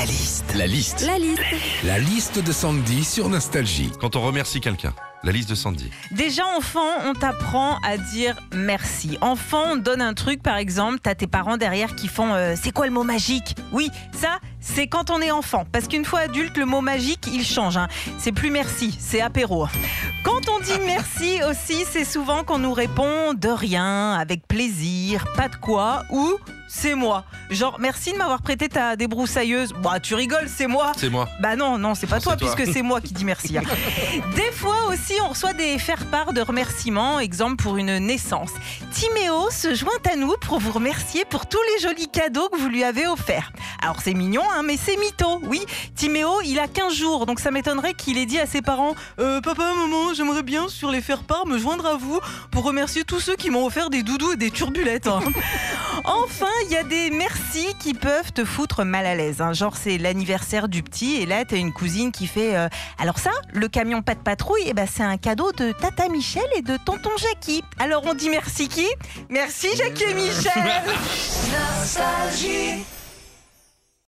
La liste. La liste. La liste. La liste de Sandy sur Nostalgie. Quand on remercie quelqu'un. La liste de Sandy. Déjà enfant, on t'apprend à dire merci. Enfant, on te donne un truc, par exemple, t'as tes parents derrière qui font euh, c'est quoi le mot magique? Oui, ça, c'est quand on est enfant. Parce qu'une fois adulte, le mot magique, il change. hein. C'est plus merci, c'est apéro. Quand on dit merci aussi, c'est souvent qu'on nous répond de rien, avec plaisir, pas de quoi, ou c'est moi. Genre, merci de m'avoir prêté ta débroussailleuse. Bah, tu rigoles, c'est moi. C'est moi. Bah non, non, c'est pas toi. puisque c'est moi qui dis merci. hein. Des fois aussi, on reçoit des faire-part de remerciements, exemple pour une naissance. Timéo se joint à nous pour vous remercier pour tous les jolis cadeaux que vous lui avez offerts. Alors c'est mignon, hein, mais c'est mytho. Oui, Timéo, il a 15 jours, donc ça m'étonnerait qu'il ait dit à ses parents Euh, Papa, maman, j'aimerais bien sur les faire-part me joindre à vous pour remercier tous ceux qui m'ont offert des doudous et des turbulettes. hein. Enfin, il y a des merci qui peuvent te foutre mal à l'aise. hein. Genre, c'est l'anniversaire du petit et là, t'as une cousine qui fait euh, Alors, ça, le camion pas de patrouille, eh ben, c'est un cadeau de Tata Michel et de Tonton Jackie. Alors, on dit merci qui? Merci Jackie et Michel